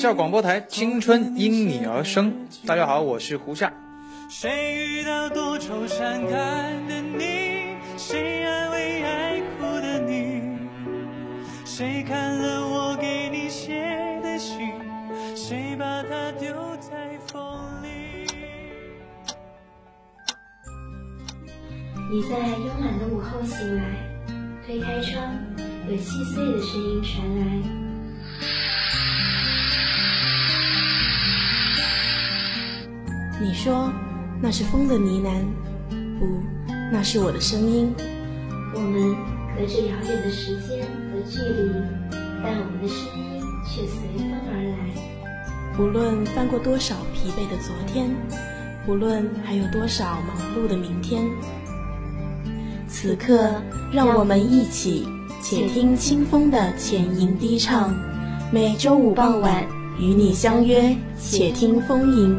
校广播台，青春因你而生。大家好，我是胡夏。谁遇到多愁善感的你？谁安慰爱哭的你？谁看了我给你写的信？谁把它丢在风里？你在慵懒的午后醒来，推开窗，有细碎的声音传来。你说那是风的呢喃，不，那是我的声音。我们隔着遥远的时间和距离，但我们的声音却随风而来。无论翻过多少疲惫的昨天，无论还有多少忙碌的明天，此刻让我们一起且听清风的浅吟低唱。每周五傍晚与你相约，且听风吟。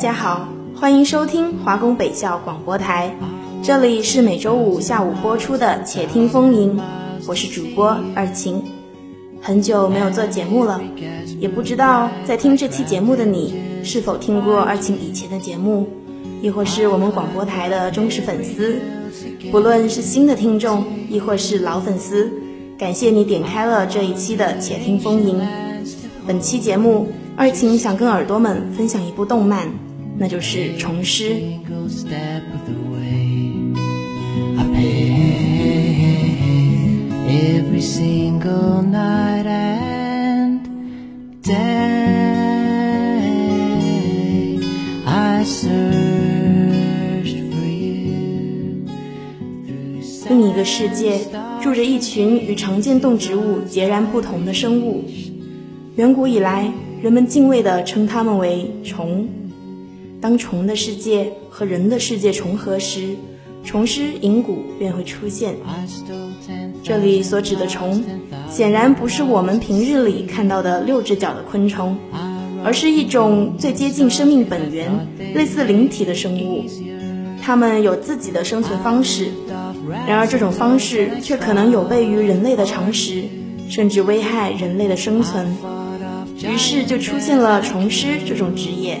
大家好，欢迎收听华工北校广播台，这里是每周五下午播出的《且听风吟》，我是主播二晴。很久没有做节目了，也不知道在听这期节目的你是否听过二晴以前的节目，亦或是我们广播台的忠实粉丝。不论是新的听众，亦或是老粉丝，感谢你点开了这一期的《且听风吟》。本期节目，二晴想跟耳朵们分享一部动漫，那就是《虫师》。另一个世界住着一群与常见动植物截然不同的生物。远古以来，人们敬畏地称它们为虫。当虫的世界和人的世界重合时，虫师银谷便会出现。这里所指的虫，显然不是我们平日里看到的六只脚的昆虫，而是一种最接近生命本源、类似灵体的生物。它们有自己的生存方式，然而这种方式却可能有悖于人类的常识，甚至危害人类的生存。于是就出现了虫师这种职业。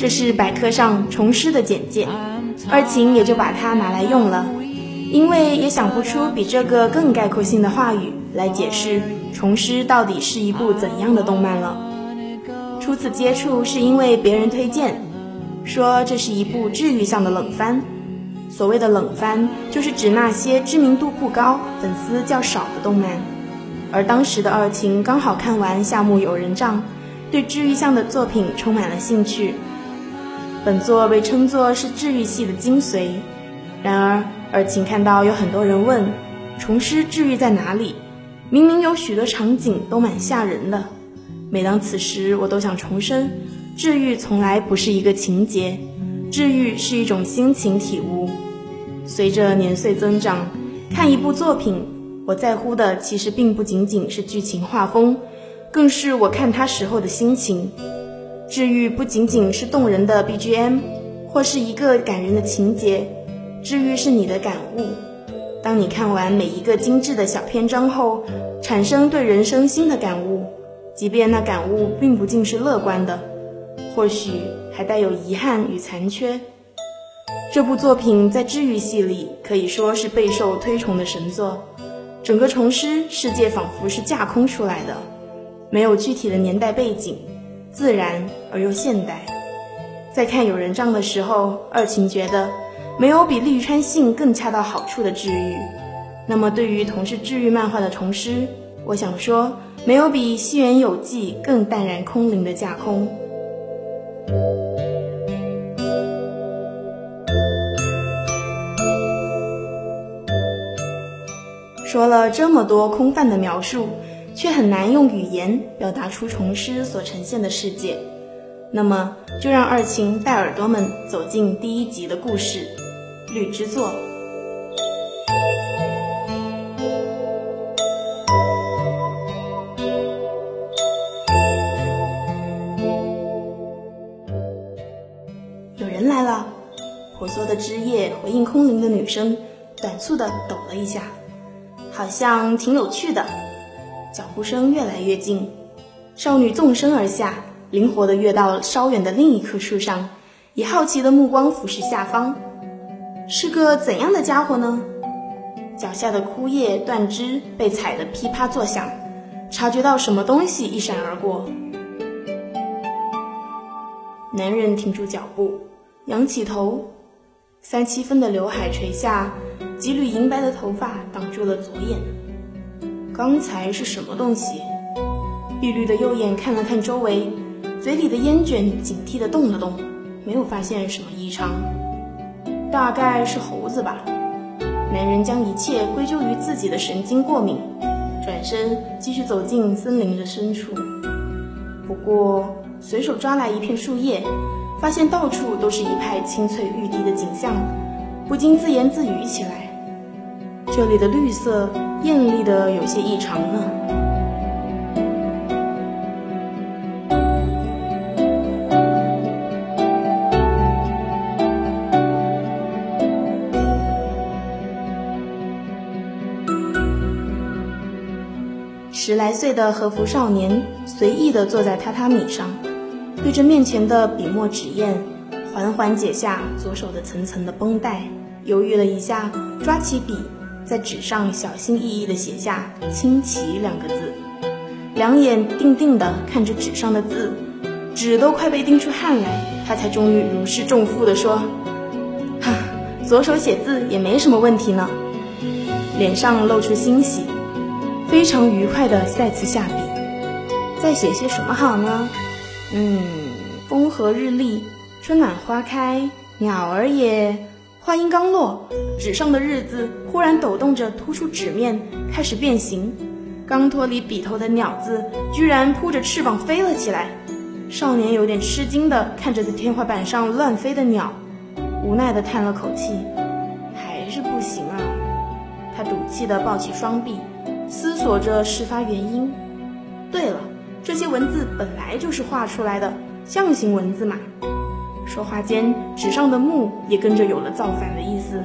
这是百科上虫师的简介，二晴也就把它拿来用了。因为也想不出比这个更概括性的话语来解释《虫师》到底是一部怎样的动漫了。初次接触是因为别人推荐，说这是一部治愈向的冷番。所谓的冷番，就是指那些知名度不高、粉丝较少的动漫。而当时的二晴刚好看完《夏目友人帐》，对治愈向的作品充满了兴趣。本作被称作是治愈系的精髓，然而。而请看到有很多人问，虫师治愈在哪里？明明有许多场景都蛮吓人的。每当此时，我都想重申，治愈从来不是一个情节，治愈是一种心情体悟。随着年岁增长，看一部作品，我在乎的其实并不仅仅是剧情画风，更是我看它时候的心情。治愈不仅仅是动人的 BGM，或是一个感人的情节。治愈是你的感悟。当你看完每一个精致的小篇章后，产生对人生新的感悟，即便那感悟并不尽是乐观的，或许还带有遗憾与残缺。这部作品在治愈系里可以说是备受推崇的神作。整个虫师世界仿佛是架空出来的，没有具体的年代背景，自然而又现代。在看有人帐的时候，二晴觉得。没有比利川信更恰到好处的治愈。那么，对于同是治愈漫画的虫师，我想说，没有比西园有记更淡然空灵的架空。说了这么多空泛的描述，却很难用语言表达出虫师所呈现的世界。那么，就让二琴带耳朵们走进第一集的故事《绿之作》。有人来了，婆娑的枝叶回应空灵的女声，短促的抖了一下。好像挺有趣的，脚步声越来越近，少女纵身而下，灵活地跃到稍远的另一棵树上，以好奇的目光俯视下方，是个怎样的家伙呢？脚下的枯叶断枝被踩得噼啪作响，察觉到什么东西一闪而过，男人停住脚步，仰起头，三七分的刘海垂下。几缕银白的头发挡住了左眼。刚才是什么东西？碧绿的右眼看了看周围，嘴里的烟卷警惕地动了动，没有发现什么异常。大概是猴子吧。男人将一切归咎于自己的神经过敏，转身继续走进森林的深处。不过随手抓来一片树叶，发现到处都是一派青翠欲滴的景象，不禁自言自语起来。这里的绿色艳丽的有些异常呢。十来岁的和服少年随意地坐在榻榻米上，对着面前的笔墨纸砚，缓缓解下左手的层层的绷带，犹豫了一下，抓起笔。在纸上小心翼翼地写下“清奇”两个字，两眼定定地看着纸上的字，纸都快被盯出汗来，他才终于如释重负地说：“哈，左手写字也没什么问题呢。”脸上露出欣喜，非常愉快地再次下笔。再写些什么好呢？嗯，风和日丽，春暖花开，鸟儿也……话音刚落，纸上的日字忽然抖动着突出纸面，开始变形。刚脱离笔头的鸟字，居然扑着翅膀飞了起来。少年有点吃惊地看着在天花板上乱飞的鸟，无奈地叹了口气，还是不行啊。他赌气地抱起双臂，思索着事发原因。对了，这些文字本来就是画出来的，象形文字嘛。说话间，纸上的木也跟着有了造反的意思。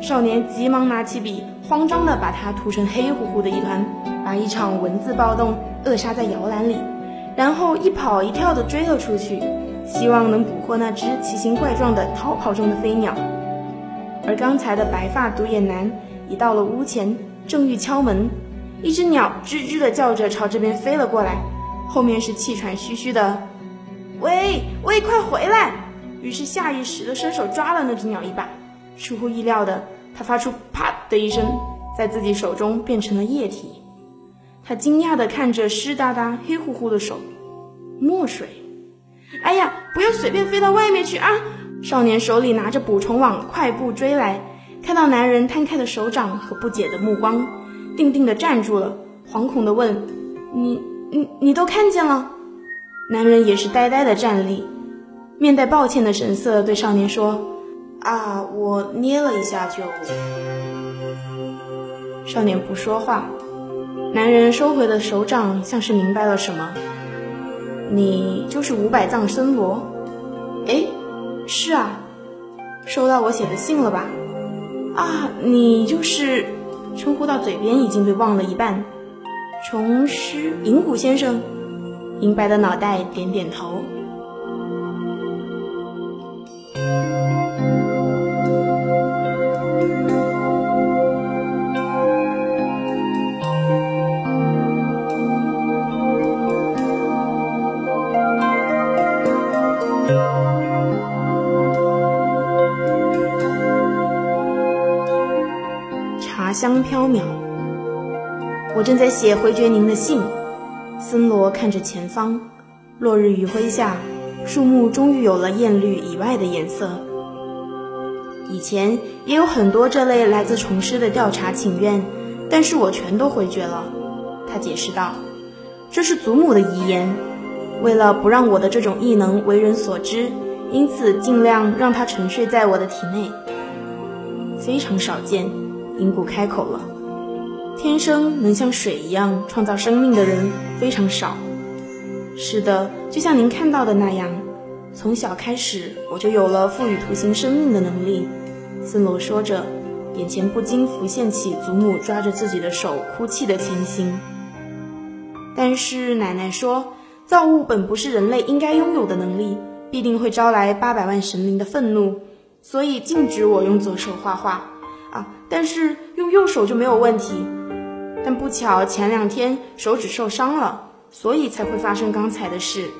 少年急忙拿起笔，慌张地把它涂成黑乎乎的一团，把一场文字暴动扼杀在摇篮里，然后一跑一跳地追了出去，希望能捕获那只奇形怪状的逃跑中的飞鸟。而刚才的白发独眼男已到了屋前，正欲敲门，一只鸟吱吱地叫着朝这边飞了过来，后面是气喘吁吁的：“喂喂，快回来！”于是下意识地伸手抓了那只鸟一把，出乎意料的，它发出“啪”的一声，在自己手中变成了液体。他惊讶地看着湿哒哒、黑乎乎的手，墨水。哎呀，不要随便飞到外面去啊！少年手里拿着捕虫网，快步追来，看到男人摊开的手掌和不解的目光，定定地站住了，惶恐地问：“你、你、你都看见了？”男人也是呆呆地站立。面带抱歉的神色，对少年说：“啊，我捏了一下就。”少年不说话。男人收回了手掌，像是明白了什么：“你就是五百藏僧罗？”“哎，是啊，收到我写的信了吧？”“啊，你就是……称呼到嘴边已经被忘了一半。”“虫师银谷先生。”银白的脑袋点点头。香飘渺，我正在写回绝您的信。森罗看着前方，落日余晖下，树木终于有了艳绿以外的颜色。以前也有很多这类来自虫师的调查请愿，但是我全都回绝了。他解释道：“这是祖母的遗言，为了不让我的这种异能为人所知，因此尽量让它沉睡在我的体内。非常少见。”银谷开口了：“天生能像水一样创造生命的人非常少。是的，就像您看到的那样。”从小开始，我就有了赋予图形生命的能力。森罗说着，眼前不禁浮现起祖母抓着自己的手哭泣的情形。但是奶奶说，造物本不是人类应该拥有的能力，必定会招来八百万神灵的愤怒，所以禁止我用左手画画但是用右手就没有问题。但不巧前两天手指受伤了，所以才会发生刚才的事。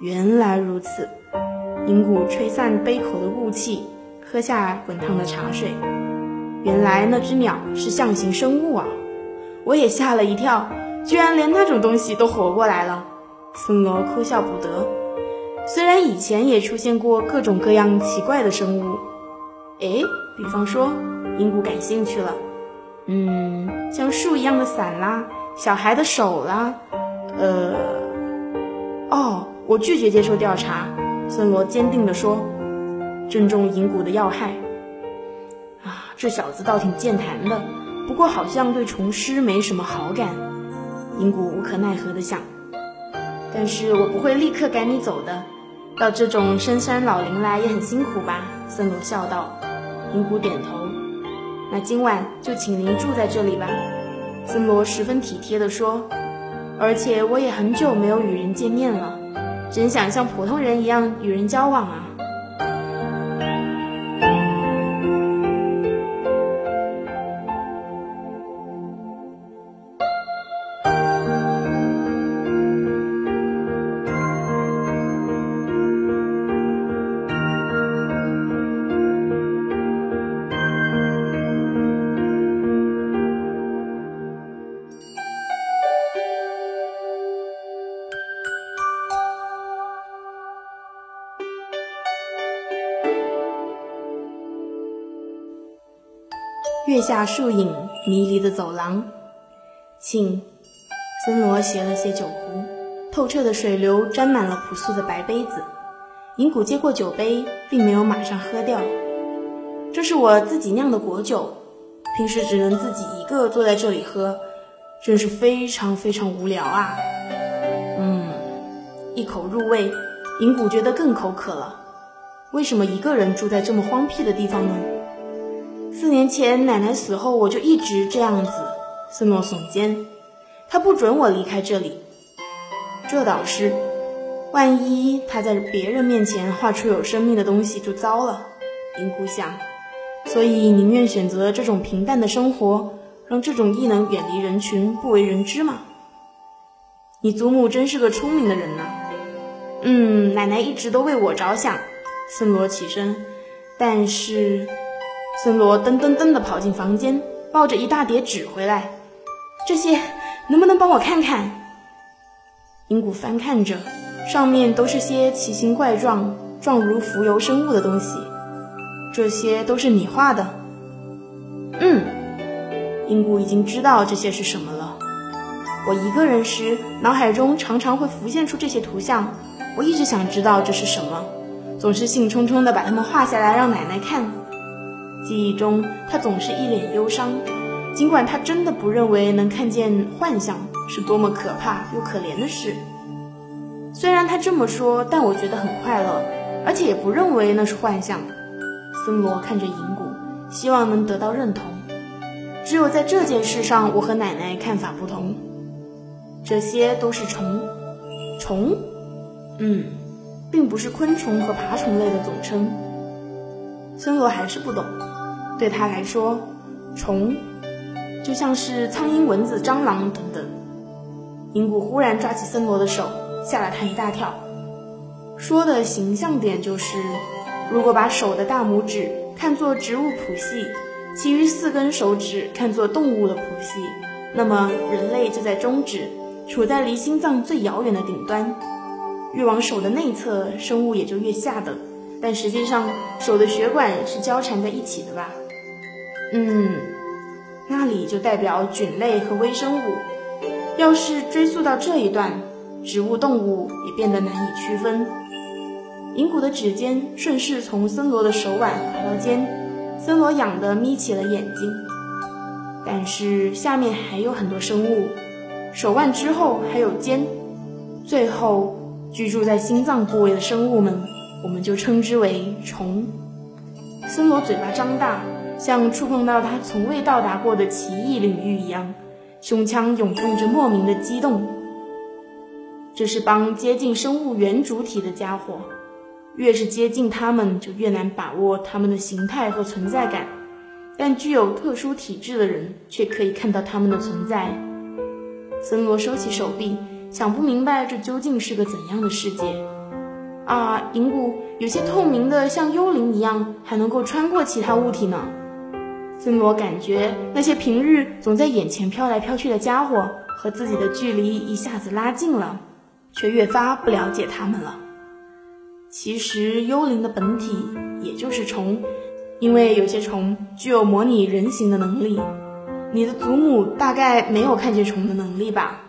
原来如此，银谷吹散杯口的雾气，喝下滚烫的茶水。原来那只鸟是象形生物啊！我也吓了一跳，居然连那种东西都活过来了。森罗哭笑不得。虽然以前也出现过各种各样奇怪的生物，哎，比方说，银谷感兴趣了。嗯，像树一样的伞啦，小孩的手啦，呃，哦。我拒绝接受调查，森罗坚定地说：“正中银谷的要害。”啊，这小子倒挺健谈的，不过好像对虫师没什么好感。银谷无可奈何地想：“但是我不会立刻赶你走的，到这种深山老林来也很辛苦吧？”森罗笑道。银谷点头：“那今晚就请您住在这里吧。”森罗十分体贴地说：“而且我也很久没有与人见面了。”真想像普通人一样与人交往啊！月下树影，迷离的走廊。请，森罗携了些酒壶，透彻的水流沾满了朴素的白杯子。银谷接过酒杯，并没有马上喝掉。这是我自己酿的果酒，平时只能自己一个坐在这里喝，真是非常非常无聊啊。嗯，一口入味，银谷觉得更口渴了。为什么一个人住在这么荒僻的地方呢？四年前奶奶死后，我就一直这样子。斯诺耸肩，他不准我离开这里。这倒是，万一他在别人面前画出有生命的东西，就糟了。银谷想，所以宁愿选择这种平淡的生活，让这种异能远离人群，不为人知嘛。你祖母真是个聪明的人呢。嗯，奶奶一直都为我着想。森罗起身，但是。森罗噔噔噔地跑进房间，抱着一大叠纸回来。这些能不能帮我看看？银谷翻看着，上面都是些奇形怪状、状如浮游生物的东西。这些都是你画的？嗯，银谷已经知道这些是什么了。我一个人时，脑海中常常会浮现出这些图像。我一直想知道这是什么，总是兴冲冲地把它们画下来让奶奶看。记忆中，他总是一脸忧伤，尽管他真的不认为能看见幻象是多么可怕又可怜的事。虽然他这么说，但我觉得很快乐，而且也不认为那是幻象。森罗看着银谷，希望能得到认同。只有在这件事上，我和奶奶看法不同。这些都是虫，虫，嗯，并不是昆虫和爬虫类的总称。森罗还是不懂。对他来说，虫就像是苍蝇、蚊子、蟑螂等等。银谷忽然抓起森罗的手，吓了他一大跳。说的形象点就是，如果把手的大拇指看作植物谱系，其余四根手指看作动物的谱系，那么人类就在中指，处在离心脏最遥远的顶端。越往手的内侧，生物也就越下等。但实际上，手的血管是交缠在一起的吧？嗯，那里就代表菌类和微生物。要是追溯到这一段，植物、动物也变得难以区分。银谷的指尖顺势从森罗的手腕滑到肩，森罗痒得眯起了眼睛。但是下面还有很多生物，手腕之后还有肩，最后居住在心脏部位的生物们。我们就称之为虫。森罗嘴巴张大，像触碰到他从未到达过的奇异领域一样，胸腔涌动着莫名的激动。这是帮接近生物原主体的家伙，越是接近它们，就越难把握它们的形态和存在感。但具有特殊体质的人却可以看到它们的存在。森罗收起手臂，想不明白这究竟是个怎样的世界。啊，银谷有些透明的，像幽灵一样，还能够穿过其他物体呢。森罗感觉那些平日总在眼前飘来飘去的家伙和自己的距离一下子拉近了，却越发不了解他们了。其实幽灵的本体也就是虫，因为有些虫具有模拟人形的能力。你的祖母大概没有看见虫的能力吧？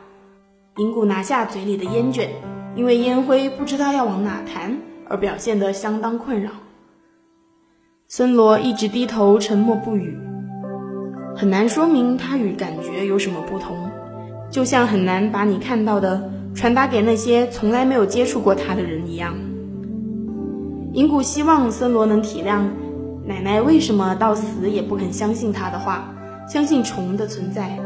银谷拿下嘴里的烟卷。因为烟灰不知道要往哪弹，而表现得相当困扰。森罗一直低头沉默不语，很难说明他与感觉有什么不同，就像很难把你看到的传达给那些从来没有接触过他的人一样。银谷希望森罗能体谅奶奶为什么到死也不肯相信他的话，相信虫的存在。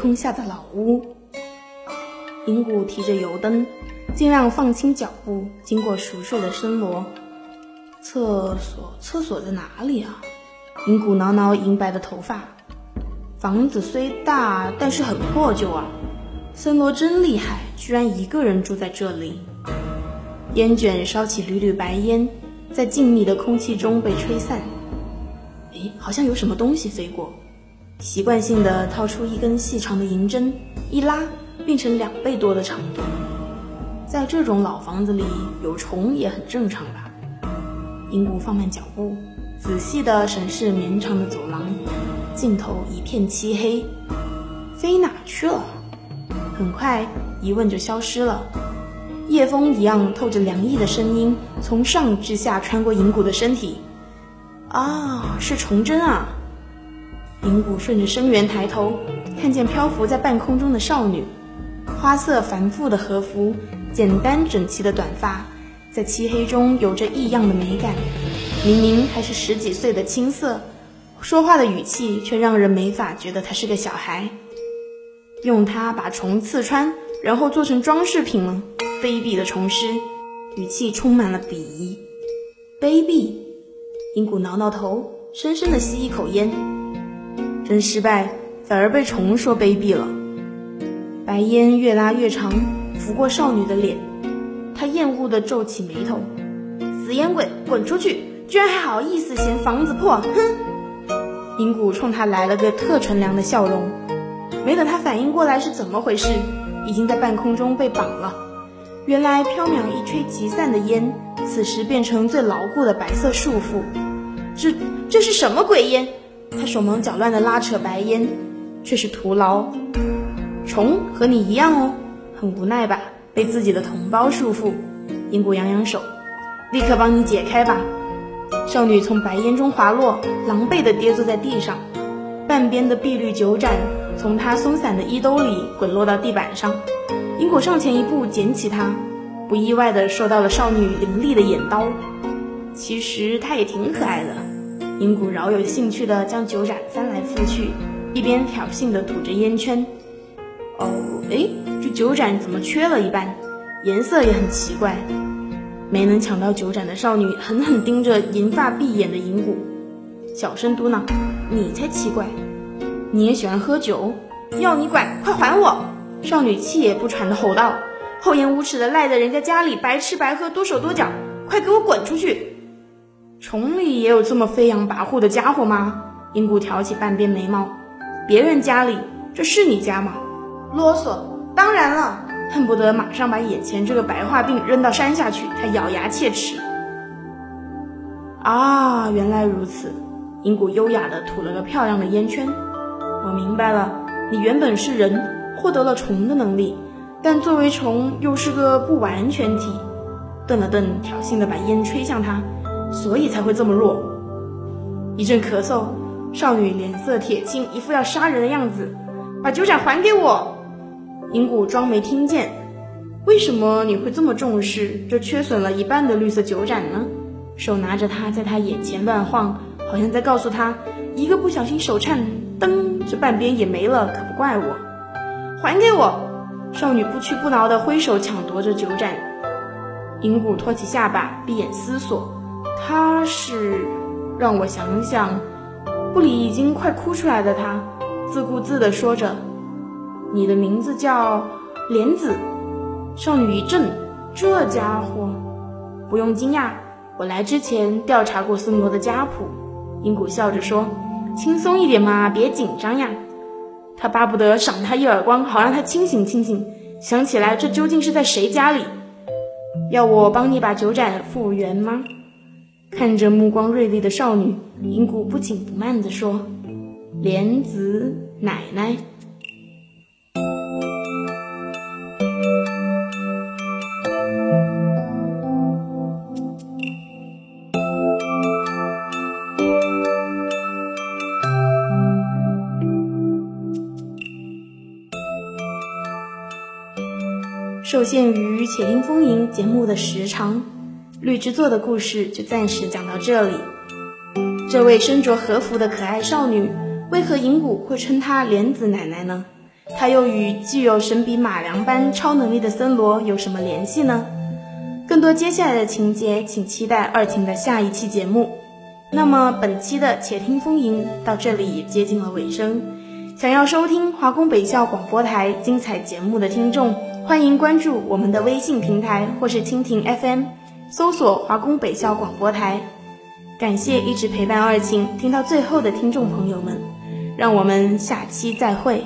空下的老屋，银谷提着油灯，尽量放轻脚步，经过熟睡的森罗。厕所，厕所在哪里啊？银谷挠挠银白的头发。房子虽大，但是很破旧啊。森罗真厉害，居然一个人住在这里。烟卷烧起缕缕白烟，在静谧的空气中被吹散。诶，好像有什么东西飞过。习惯性的掏出一根细长的银针，一拉变成两倍多的长度。在这种老房子里，有虫也很正常吧？银谷放慢脚步，仔细地审视绵长的走廊，尽头一片漆黑。飞哪去了？很快，疑问就消失了。夜风一样透着凉意的声音从上至下穿过银谷的身体。啊，是虫针啊！银谷顺着声源抬头，看见漂浮在半空中的少女，花色繁复的和服，简单整齐的短发，在漆黑中有着异样的美感。明明还是十几岁的青涩，说话的语气却让人没法觉得她是个小孩。用它把虫刺穿，然后做成装饰品吗？卑鄙的虫师，语气充满了鄙夷。卑鄙！银谷挠挠头，深深的吸一口烟。真失败，反而被虫说卑鄙了。白烟越拉越长，拂过少女的脸，她厌恶地皱起眉头：“死烟鬼，滚出去！居然还好意思嫌房子破，哼！”银谷冲他来了个特纯良的笑容。没等他反应过来是怎么回事，已经在半空中被绑了。原来飘渺一吹即散的烟，此时变成最牢固的白色束缚。这这是什么鬼烟？他手忙脚乱地拉扯白烟，却是徒劳。虫和你一样哦，很无奈吧？被自己的同胞束缚。银谷扬扬手，立刻帮你解开吧。少女从白烟中滑落，狼狈地跌坐在地上，半边的碧绿酒盏从她松散的衣兜里滚落到地板上。银谷上前一步捡起它，不意外地受到了少女凌厉的眼刀。其实他也挺可爱的。银谷饶有兴趣地将酒盏翻来覆去，一边挑衅地吐着烟圈。哦，哎，这酒盏怎么缺了一半？颜色也很奇怪。没能抢到酒盏的少女狠狠盯着银发碧眼的银谷，小声嘟囔：“你才奇怪！你也喜欢喝酒？要你管！快还我！”少女气也不喘地吼道：“厚颜无耻的赖在人家家里，白吃白喝，多手多脚，快给我滚出去！”城里也有这么飞扬跋扈的家伙吗？银谷挑起半边眉毛：“别人家里，这是你家吗？”啰嗦！当然了。恨不得马上把眼前这个白化病扔到山下去。他咬牙切齿。啊，原来如此。银谷优雅地吐了个漂亮的烟圈。我明白了，你原本是人，获得了虫的能力，但作为虫又是个不完全体。顿了顿，挑衅地把烟吹向他，所以才会这么弱。一阵咳嗽，少女脸色铁青，一副要杀人的样子。把酒盏还给我。银谷装没听见，为什么你会这么重视这缺损了一半的绿色酒盏呢？手拿着它，在他眼前乱晃，好像在告诉他：一个不小心手颤，噔，这半边也没了，可不怪我。还给我！少女不屈不挠地挥手抢夺着酒盏。银谷托起下巴，闭眼思索。他是……让我想想。布里已经快哭出来的他，自顾自地说着。你的名字叫莲子，少女一怔，这家伙，不用惊讶，我来之前调查过孙罗的家谱。银谷笑着说：“轻松一点嘛，别紧张呀。”他巴不得赏他一耳光，好让他清醒清醒，想起来这究竟是在谁家里？要我帮你把酒盏复原吗？看着目光锐利的少女，银谷不紧不慢地说：“莲子奶奶。”受限于《且听风吟》节目的时长，绿之座的故事就暂时讲到这里。这位身着和服的可爱少女，为何银谷会称她莲子奶奶呢？她又与具有神笔马良般超能力的森罗有什么联系呢？更多接下来的情节，请期待二婷的下一期节目。那么本期的《且听风吟》到这里也接近了尾声。想要收听华工北校广播台精彩节目的听众。欢迎关注我们的微信平台或是蜻蜓 FM，搜索华工北校广播台。感谢一直陪伴二庆听到最后的听众朋友们，让我们下期再会。